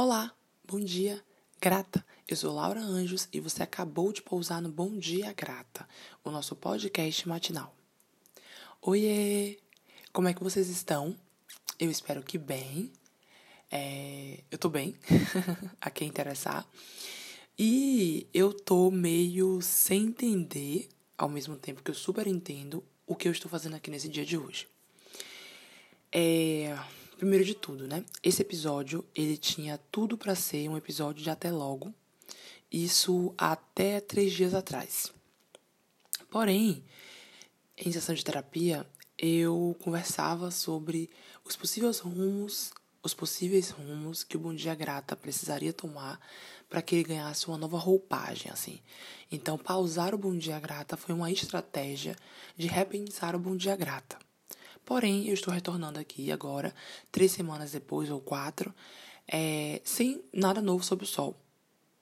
Olá, bom dia, grata. Eu sou Laura Anjos e você acabou de pousar no Bom Dia Grata, o nosso podcast matinal. Oiê! Como é que vocês estão? Eu espero que bem. É, eu tô bem, a quem interessar. E eu tô meio sem entender, ao mesmo tempo que eu super entendo, o que eu estou fazendo aqui nesse dia de hoje. É, Primeiro de tudo, né? Esse episódio, ele tinha tudo para ser um episódio de até logo. Isso até três dias atrás. Porém, em sessão de terapia, eu conversava sobre os possíveis rumos, os possíveis rumos que o Bom Dia Grata precisaria tomar para que ele ganhasse uma nova roupagem, assim. Então, pausar o Bom Dia Grata foi uma estratégia de repensar o Bom Dia Grata. Porém, eu estou retornando aqui agora, três semanas depois ou quatro, é, sem nada novo sob o sol.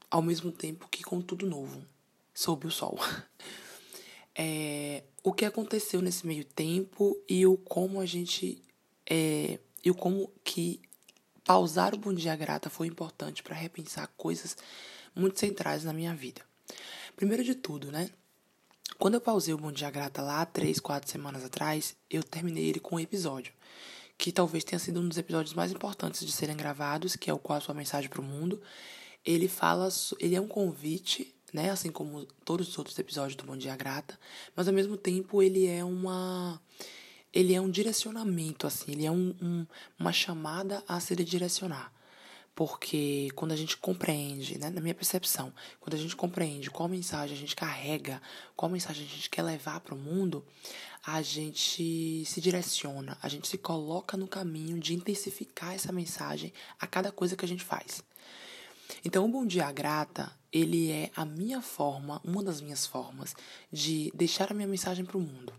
Ao mesmo tempo que com tudo novo sob o sol. É, o que aconteceu nesse meio tempo e o como a gente. É, e o como que pausar o Bom Dia Grata foi importante para repensar coisas muito centrais na minha vida. Primeiro de tudo, né? Quando eu pausei o Bom Dia Grata lá, três, quatro semanas atrás, eu terminei ele com um episódio, que talvez tenha sido um dos episódios mais importantes de serem gravados, que é o Qual a Sua Mensagem para o Mundo. Ele fala, ele é um convite, né, assim como todos os outros episódios do Bom Dia Grata, mas ao mesmo tempo ele é uma ele é um direcionamento, assim, ele é um, um uma chamada a se direcionar. Porque quando a gente compreende, né, na minha percepção, quando a gente compreende qual mensagem a gente carrega, qual mensagem a gente quer levar para o mundo, a gente se direciona, a gente se coloca no caminho de intensificar essa mensagem a cada coisa que a gente faz. Então, o Bom Dia Grata, ele é a minha forma, uma das minhas formas de deixar a minha mensagem para o mundo.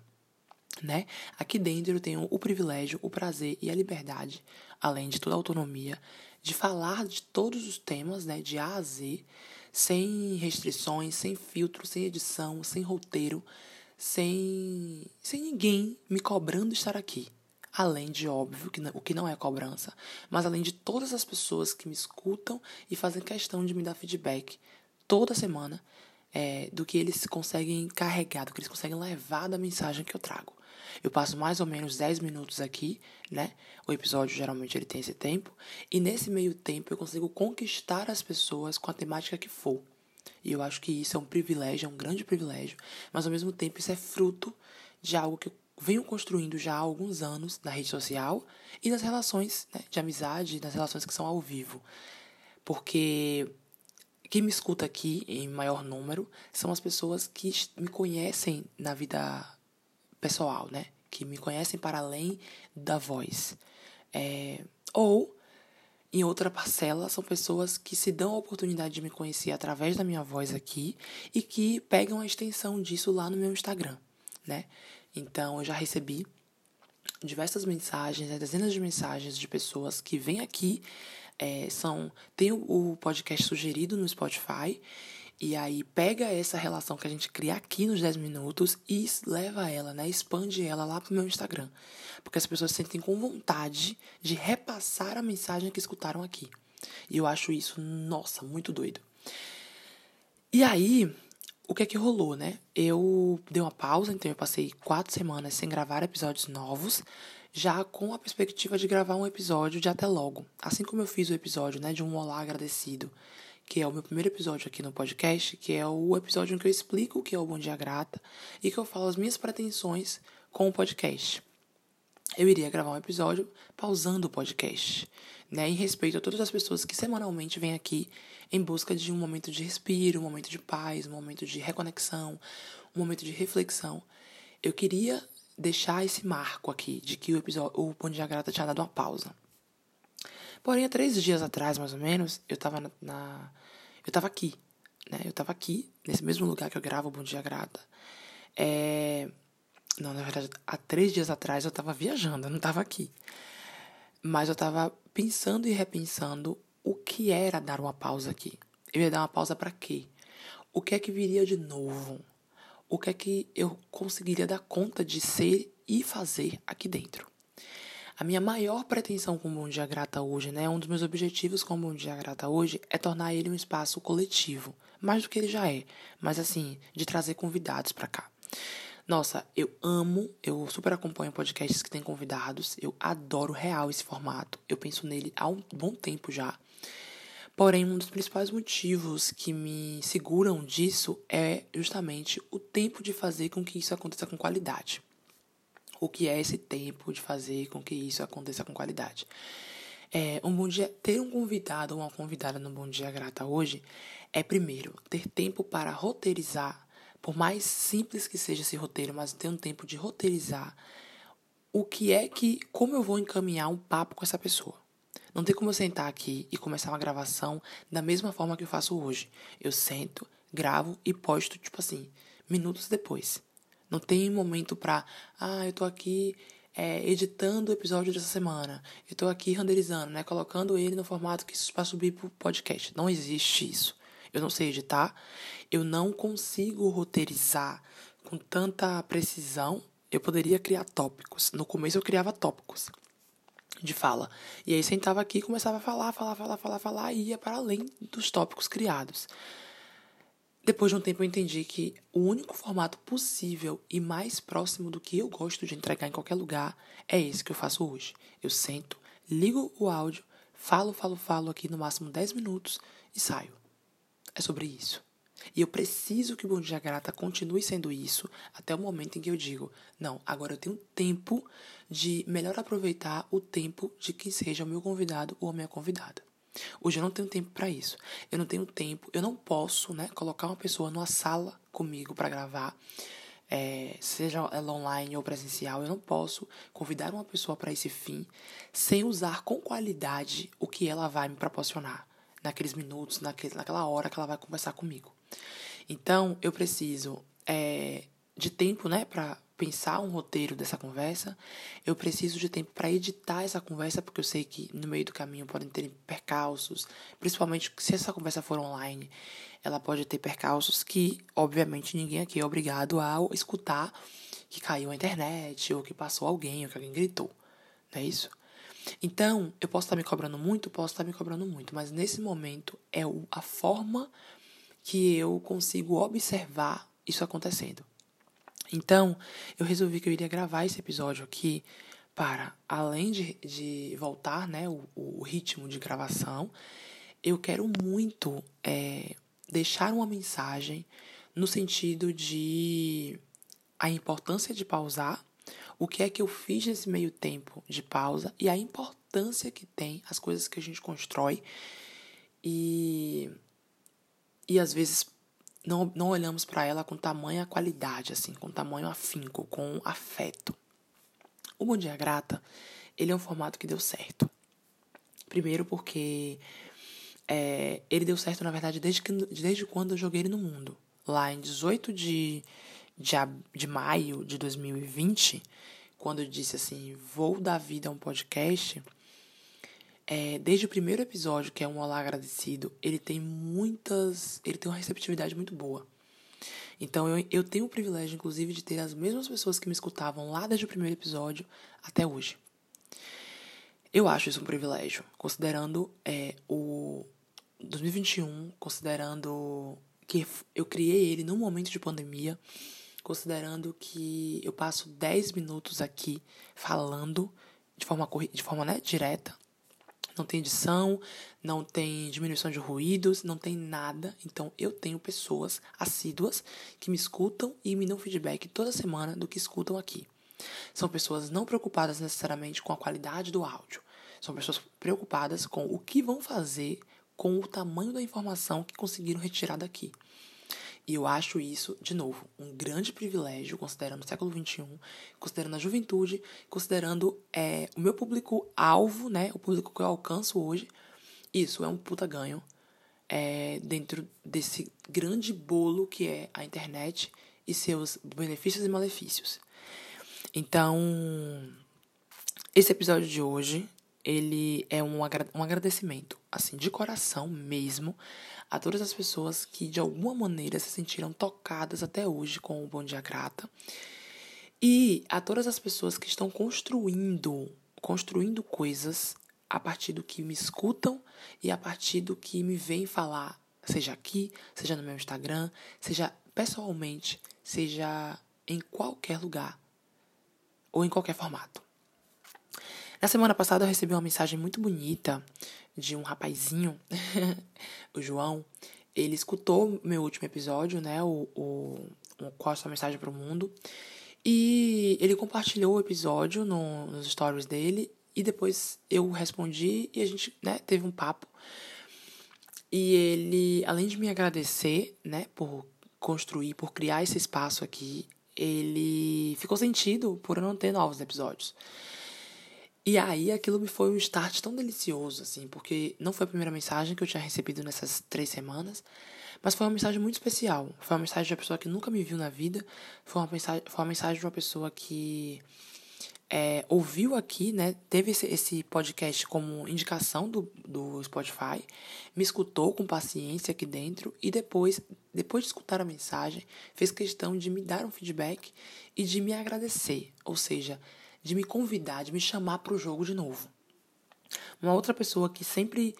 Né? Aqui dentro eu tenho o privilégio, o prazer e a liberdade, além de toda a autonomia, de falar de todos os temas, né, de A a Z, sem restrições, sem filtro, sem edição, sem roteiro, sem, sem ninguém me cobrando estar aqui. Além de, óbvio, que não, o que não é cobrança, mas além de todas as pessoas que me escutam e fazem questão de me dar feedback toda semana é, do que eles conseguem carregar, do que eles conseguem levar da mensagem que eu trago. Eu passo mais ou menos 10 minutos aqui, né? O episódio geralmente ele tem esse tempo. E nesse meio tempo eu consigo conquistar as pessoas com a temática que for. E eu acho que isso é um privilégio, é um grande privilégio. Mas ao mesmo tempo isso é fruto de algo que eu venho construindo já há alguns anos na rede social e nas relações né, de amizade, nas relações que são ao vivo. Porque quem me escuta aqui em maior número são as pessoas que me conhecem na vida pessoal, né? Que me conhecem para além da voz. É, ou, em outra parcela, são pessoas que se dão a oportunidade de me conhecer através da minha voz aqui e que pegam a extensão disso lá no meu Instagram, né? Então, eu já recebi diversas mensagens, né, dezenas de mensagens de pessoas que vêm aqui, é, são tem o, o podcast sugerido no Spotify e aí pega essa relação que a gente cria aqui nos 10 minutos e leva ela, né? Expande ela lá pro meu Instagram. Porque as pessoas sentem com vontade de repassar a mensagem que escutaram aqui. E eu acho isso, nossa, muito doido. E aí, o que é que rolou, né? Eu dei uma pausa, então eu passei quatro semanas sem gravar episódios novos, já com a perspectiva de gravar um episódio de até logo. Assim como eu fiz o episódio, né, de um olá agradecido que é o meu primeiro episódio aqui no podcast, que é o episódio em que eu explico o que é o Bom Dia Grata e que eu falo as minhas pretensões com o podcast. Eu iria gravar um episódio pausando o podcast, né, em respeito a todas as pessoas que semanalmente vêm aqui em busca de um momento de respiro, um momento de paz, um momento de reconexão, um momento de reflexão. Eu queria deixar esse marco aqui de que o episódio, o Bom Dia Grata tinha dado uma pausa. Porém, há três dias atrás, mais ou menos, eu tava na. na eu tava aqui, né? Eu tava aqui, nesse mesmo lugar que eu gravo o Bom Dia Grata. É... Não, na verdade, há três dias atrás eu tava viajando, eu não tava aqui. Mas eu tava pensando e repensando o que era dar uma pausa aqui. Eu ia dar uma pausa para quê? O que é que viria de novo? O que é que eu conseguiria dar conta de ser e fazer aqui dentro? A minha maior pretensão com o Bom Dia Grata hoje, né? Um dos meus objetivos com o Bom Dia Grata hoje é tornar ele um espaço coletivo. Mais do que ele já é. Mas assim, de trazer convidados para cá. Nossa, eu amo, eu super acompanho podcasts que tem convidados. Eu adoro real esse formato. Eu penso nele há um bom tempo já. Porém, um dos principais motivos que me seguram disso é justamente o tempo de fazer com que isso aconteça com qualidade. O que é esse tempo de fazer com que isso aconteça com qualidade? É, um bom dia, ter um convidado ou uma convidada no Bom Dia Grata hoje é primeiro ter tempo para roteirizar, por mais simples que seja esse roteiro, mas ter um tempo de roteirizar o que é que, como eu vou encaminhar um papo com essa pessoa. Não tem como eu sentar aqui e começar uma gravação da mesma forma que eu faço hoje. Eu sento, gravo e posto, tipo assim, minutos depois. Não tem momento pra, ah, eu tô aqui é, editando o episódio dessa semana. Eu tô aqui renderizando, né? Colocando ele no formato que isso para subir pro podcast. Não existe isso. Eu não sei editar. Eu não consigo roteirizar com tanta precisão. Eu poderia criar tópicos. No começo eu criava tópicos de fala. E aí sentava aqui começava a falar, falar, falar, falar, falar e ia para além dos tópicos criados. Depois de um tempo eu entendi que o único formato possível e mais próximo do que eu gosto de entregar em qualquer lugar é esse que eu faço hoje. Eu sento, ligo o áudio, falo, falo, falo aqui no máximo 10 minutos e saio. É sobre isso. E eu preciso que o Bom Dia Grata continue sendo isso até o momento em que eu digo: não, agora eu tenho tempo de melhor aproveitar o tempo de quem seja o meu convidado ou a minha convidada. Hoje eu não tenho tempo para isso. Eu não tenho tempo, eu não posso, né, colocar uma pessoa numa sala comigo para gravar, é, seja ela online ou presencial. Eu não posso convidar uma pessoa para esse fim sem usar com qualidade o que ela vai me proporcionar naqueles minutos, naquele, naquela hora que ela vai conversar comigo. Então, eu preciso é, de tempo, né, para pensar um roteiro dessa conversa. Eu preciso de tempo para editar essa conversa, porque eu sei que no meio do caminho podem ter percalços, principalmente se essa conversa for online, ela pode ter percalços que, obviamente, ninguém aqui é obrigado a escutar que caiu a internet, ou que passou alguém, ou que alguém gritou. Não é isso? Então, eu posso estar me cobrando muito, posso estar me cobrando muito, mas nesse momento é a forma que eu consigo observar isso acontecendo. Então, eu resolvi que eu iria gravar esse episódio aqui para, além de, de voltar né, o, o ritmo de gravação, eu quero muito é, deixar uma mensagem no sentido de a importância de pausar, o que é que eu fiz nesse meio tempo de pausa e a importância que tem as coisas que a gente constrói e, e às vezes não, não olhamos para ela com tamanha qualidade, assim, com tamanho afinco, com afeto. O Bom Dia Grata, ele é um formato que deu certo. Primeiro porque é, ele deu certo, na verdade, desde, que, desde quando eu joguei ele no mundo. Lá em 18 de, de, de maio de 2020, quando eu disse assim, vou dar vida a um podcast é, desde o primeiro episódio, que é um Olá Agradecido, ele tem muitas. Ele tem uma receptividade muito boa. Então eu, eu tenho o privilégio, inclusive, de ter as mesmas pessoas que me escutavam lá desde o primeiro episódio até hoje. Eu acho isso um privilégio, considerando é, o 2021, considerando que eu criei ele num momento de pandemia, considerando que eu passo 10 minutos aqui falando de forma, de forma né, direta não tem edição, não tem diminuição de ruídos, não tem nada. Então eu tenho pessoas assíduas que me escutam e me dão feedback toda semana do que escutam aqui. São pessoas não preocupadas necessariamente com a qualidade do áudio. São pessoas preocupadas com o que vão fazer com o tamanho da informação que conseguiram retirar daqui. E eu acho isso, de novo, um grande privilégio, considerando o século XXI, considerando a juventude, considerando é, o meu público-alvo, né? O público que eu alcanço hoje. Isso é um puta ganho é, dentro desse grande bolo que é a internet e seus benefícios e malefícios. Então, esse episódio de hoje, ele é um, um agradecimento, assim, de coração mesmo, a todas as pessoas que de alguma maneira se sentiram tocadas até hoje com o Bom Dia Grata e a todas as pessoas que estão construindo construindo coisas a partir do que me escutam e a partir do que me vem falar, seja aqui, seja no meu Instagram, seja pessoalmente, seja em qualquer lugar ou em qualquer formato. Na semana passada eu recebi uma mensagem muito bonita de um rapazinho, o João. Ele escutou meu último episódio, né? O, o, o Qual a sua mensagem para o mundo. E ele compartilhou o episódio no, nos stories dele. E depois eu respondi e a gente né, teve um papo. E ele, além de me agradecer, né, por construir, por criar esse espaço aqui, ele ficou sentido por eu não ter novos episódios. E aí aquilo me foi um start tão delicioso, assim, porque não foi a primeira mensagem que eu tinha recebido nessas três semanas, mas foi uma mensagem muito especial. Foi uma mensagem de uma pessoa que nunca me viu na vida, foi uma mensagem, foi uma mensagem de uma pessoa que é, ouviu aqui, né, teve esse, esse podcast como indicação do, do Spotify, me escutou com paciência aqui dentro e depois, depois de escutar a mensagem, fez questão de me dar um feedback e de me agradecer, ou seja, de me convidar, de me chamar para o jogo de novo. Uma outra pessoa que sempre,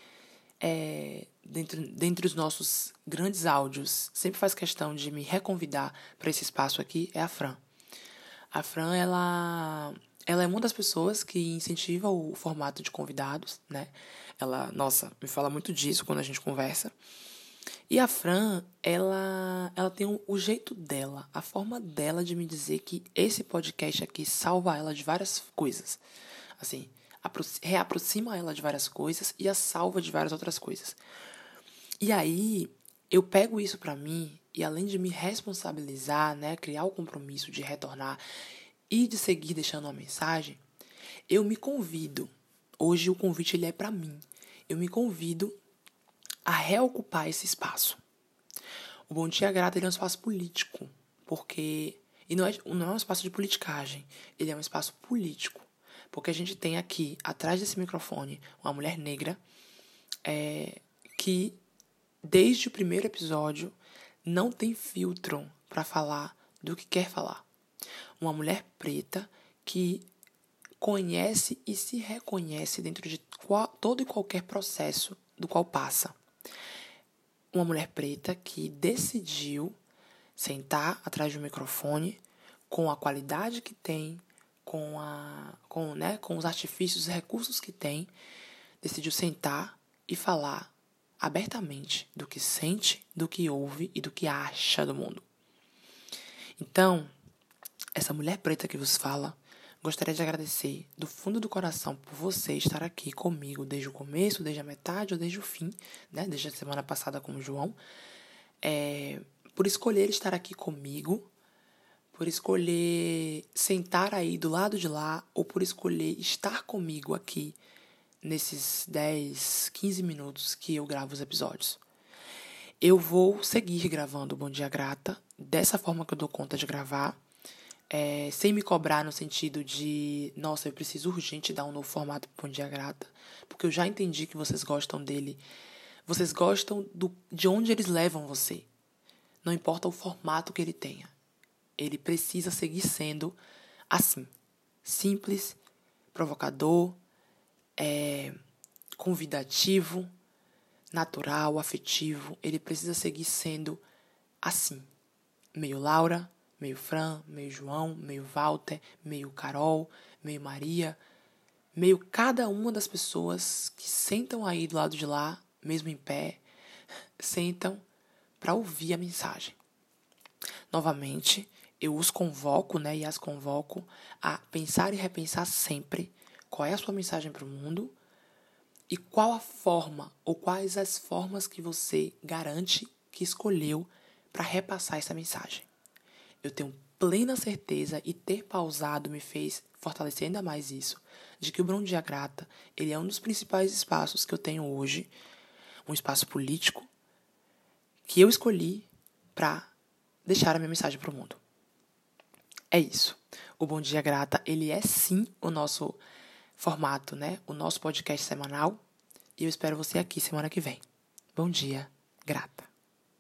é, dentre, dentre os nossos grandes áudios, sempre faz questão de me reconvidar para esse espaço aqui é a Fran. A Fran, ela, ela é uma das pessoas que incentiva o formato de convidados, né? Ela, nossa, me fala muito disso quando a gente conversa. E a Fran, ela, ela tem um, o jeito dela, a forma dela de me dizer que esse podcast aqui salva ela de várias coisas. Assim, reaproxima ela de várias coisas e a salva de várias outras coisas. E aí, eu pego isso para mim e além de me responsabilizar, né, criar o compromisso de retornar e de seguir deixando uma mensagem, eu me convido. Hoje o convite ele é para mim. Eu me convido a reocupar esse espaço. O Bom Dia Grata é um espaço político, porque. E não é, não é um espaço de politicagem, ele é um espaço político. Porque a gente tem aqui, atrás desse microfone, uma mulher negra é, que, desde o primeiro episódio, não tem filtro para falar do que quer falar. Uma mulher preta que conhece e se reconhece dentro de qual, todo e qualquer processo do qual passa uma mulher preta que decidiu sentar atrás de um microfone com a qualidade que tem, com, a, com, né, com os artifícios e recursos que tem, decidiu sentar e falar abertamente do que sente, do que ouve e do que acha do mundo. Então, essa mulher preta que vos fala Gostaria de agradecer do fundo do coração por você estar aqui comigo desde o começo, desde a metade ou desde o fim, né? Desde a semana passada com o João. É, por escolher estar aqui comigo, por escolher sentar aí do lado de lá, ou por escolher estar comigo aqui nesses 10, 15 minutos que eu gravo os episódios. Eu vou seguir gravando o Bom Dia Grata, dessa forma que eu dou conta de gravar é, sem me cobrar no sentido de, nossa, eu preciso urgente dar um novo formato para Bom Dia Grata, porque eu já entendi que vocês gostam dele. Vocês gostam do, de onde eles levam você. Não importa o formato que ele tenha. Ele precisa seguir sendo assim. Simples, provocador, é, convidativo, natural, afetivo. Ele precisa seguir sendo assim. Meio Laura, meio Fran, meio João, meio Walter, meio Carol, meio Maria, meio cada uma das pessoas que sentam aí do lado de lá, mesmo em pé, sentam para ouvir a mensagem. Novamente, eu os convoco, né, e as convoco a pensar e repensar sempre qual é a sua mensagem para o mundo e qual a forma ou quais as formas que você garante que escolheu para repassar essa mensagem. Eu tenho plena certeza e ter pausado me fez fortalecer ainda mais isso, de que o Bom Dia Grata, ele é um dos principais espaços que eu tenho hoje, um espaço político que eu escolhi para deixar a minha mensagem para o mundo. É isso. O Bom Dia Grata, ele é sim o nosso formato, né? O nosso podcast semanal. E eu espero você aqui semana que vem. Bom dia, grata.